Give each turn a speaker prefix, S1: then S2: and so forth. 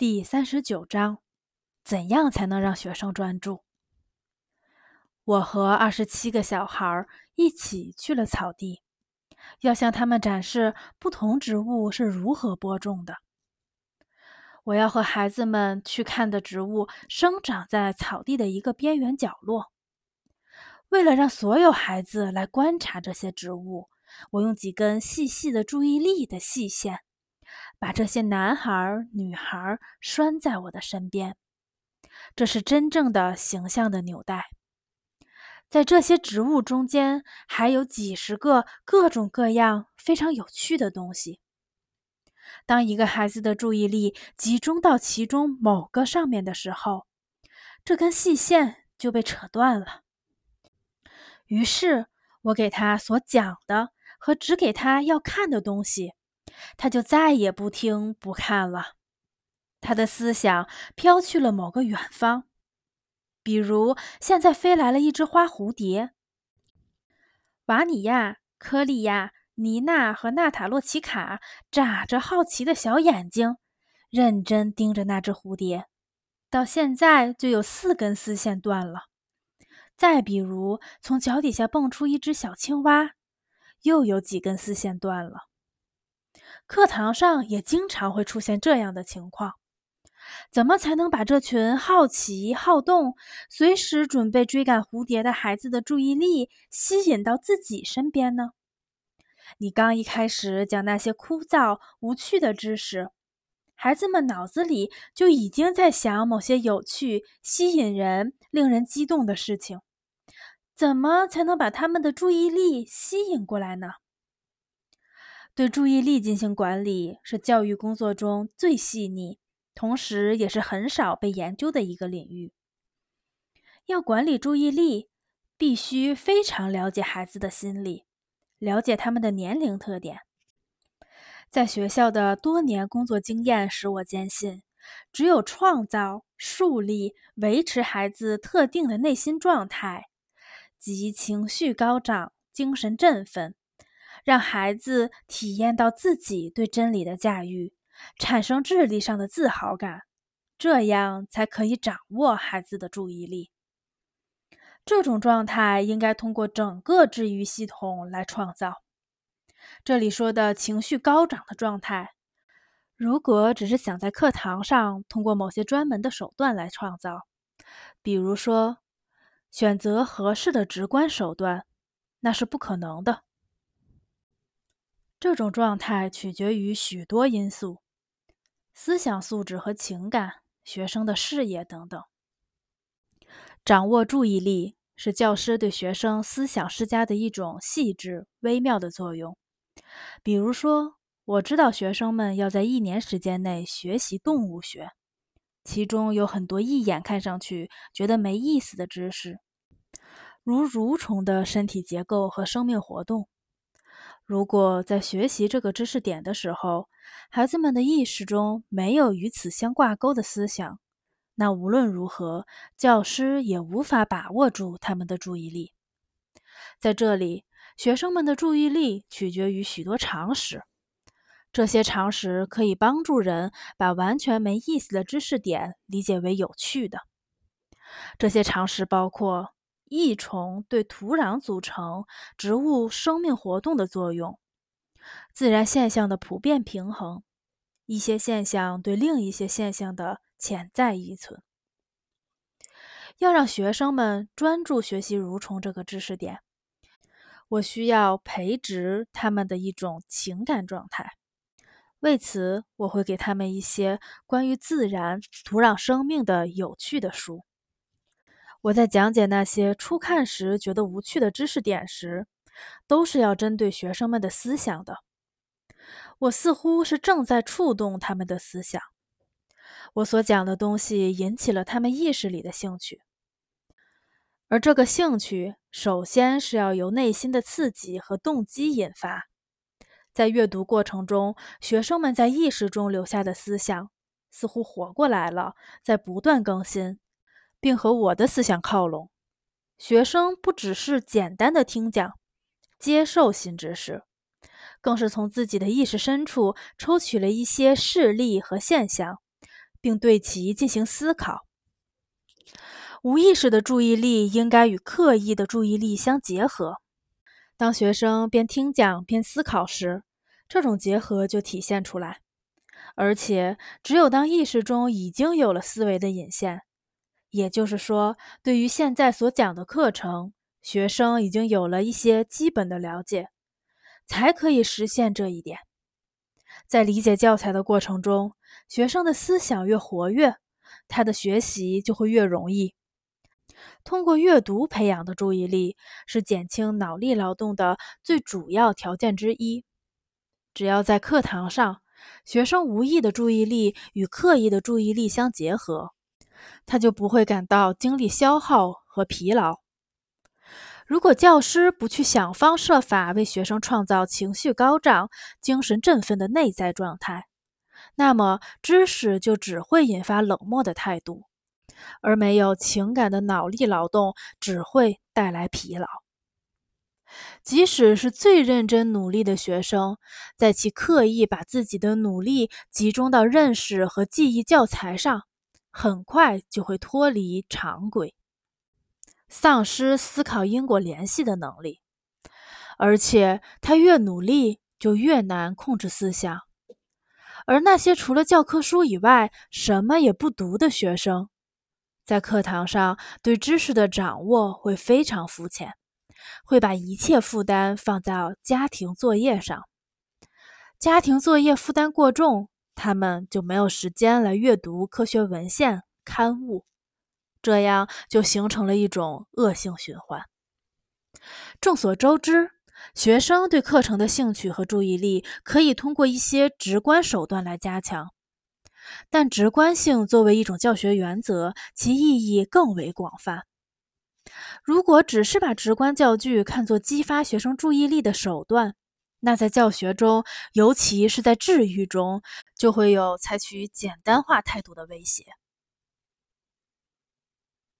S1: 第三十九章：怎样才能让学生专注？我和二十七个小孩一起去了草地，要向他们展示不同植物是如何播种的。我要和孩子们去看的植物生长在草地的一个边缘角落。为了让所有孩子来观察这些植物，我用几根细细的注意力的细线。把这些男孩、女孩拴在我的身边，这是真正的形象的纽带。在这些植物中间，还有几十个各种各样非常有趣的东西。当一个孩子的注意力集中到其中某个上面的时候，这根细线就被扯断了。于是，我给他所讲的和只给他要看的东西。他就再也不听不看了，他的思想飘去了某个远方，比如现在飞来了一只花蝴蝶。瓦尼亚、科利亚、尼娜和娜塔洛奇卡眨着好奇的小眼睛，认真盯着那只蝴蝶。到现在就有四根丝线断了。再比如，从脚底下蹦出一只小青蛙，又有几根丝线断了。课堂上也经常会出现这样的情况，怎么才能把这群好奇、好动、随时准备追赶蝴蝶的孩子的注意力吸引到自己身边呢？你刚一开始讲那些枯燥无趣的知识，孩子们脑子里就已经在想某些有趣、吸引人、令人激动的事情，怎么才能把他们的注意力吸引过来呢？对注意力进行管理是教育工作中最细腻，同时也是很少被研究的一个领域。要管理注意力，必须非常了解孩子的心理，了解他们的年龄特点。在学校的多年工作经验使我坚信，只有创造、树立、维持孩子特定的内心状态，即情绪高涨、精神振奋。让孩子体验到自己对真理的驾驭，产生智力上的自豪感，这样才可以掌握孩子的注意力。这种状态应该通过整个治愈系统来创造。这里说的情绪高涨的状态，如果只是想在课堂上通过某些专门的手段来创造，比如说选择合适的直观手段，那是不可能的。这种状态取决于许多因素：思想素质和情感、学生的视野等等。掌握注意力是教师对学生思想施加的一种细致微妙的作用。比如说，我知道学生们要在一年时间内学习动物学，其中有很多一眼看上去觉得没意思的知识，如蠕虫的身体结构和生命活动。如果在学习这个知识点的时候，孩子们的意识中没有与此相挂钩的思想，那无论如何，教师也无法把握住他们的注意力。在这里，学生们的注意力取决于许多常识，这些常识可以帮助人把完全没意思的知识点理解为有趣的。这些常识包括。益虫对土壤组成、植物生命活动的作用，自然现象的普遍平衡，一些现象对另一些现象的潜在依存。要让学生们专注学习蠕虫这个知识点，我需要培植他们的一种情感状态。为此，我会给他们一些关于自然、土壤生命的有趣的书。我在讲解那些初看时觉得无趣的知识点时，都是要针对学生们的思想的。我似乎是正在触动他们的思想，我所讲的东西引起了他们意识里的兴趣，而这个兴趣首先是要由内心的刺激和动机引发。在阅读过程中，学生们在意识中留下的思想似乎活过来了，在不断更新。并和我的思想靠拢。学生不只是简单的听讲、接受新知识，更是从自己的意识深处抽取了一些事例和现象，并对其进行思考。无意识的注意力应该与刻意的注意力相结合。当学生边听讲边思考时，这种结合就体现出来。而且，只有当意识中已经有了思维的引线，也就是说，对于现在所讲的课程，学生已经有了一些基本的了解，才可以实现这一点。在理解教材的过程中，学生的思想越活跃，他的学习就会越容易。通过阅读培养的注意力是减轻脑力劳动的最主要条件之一。只要在课堂上，学生无意的注意力与刻意的注意力相结合，他就不会感到精力消耗和疲劳。如果教师不去想方设法为学生创造情绪高涨、精神振奋的内在状态，那么知识就只会引发冷漠的态度。而没有情感的脑力劳动只会带来疲劳。即使是最认真努力的学生，在其刻意把自己的努力集中到认识和记忆教材上，很快就会脱离常轨，丧失思考因果联系的能力。而且，他越努力，就越难控制思想。而那些除了教科书以外什么也不读的学生，在课堂上，对知识的掌握会非常肤浅，会把一切负担放在家庭作业上。家庭作业负担过重，他们就没有时间来阅读科学文献刊物，这样就形成了一种恶性循环。众所周知，学生对课程的兴趣和注意力可以通过一些直观手段来加强。但直观性作为一种教学原则，其意义更为广泛。如果只是把直观教具看作激发学生注意力的手段，那在教学中，尤其是在治愈中，就会有采取简单化态度的威胁。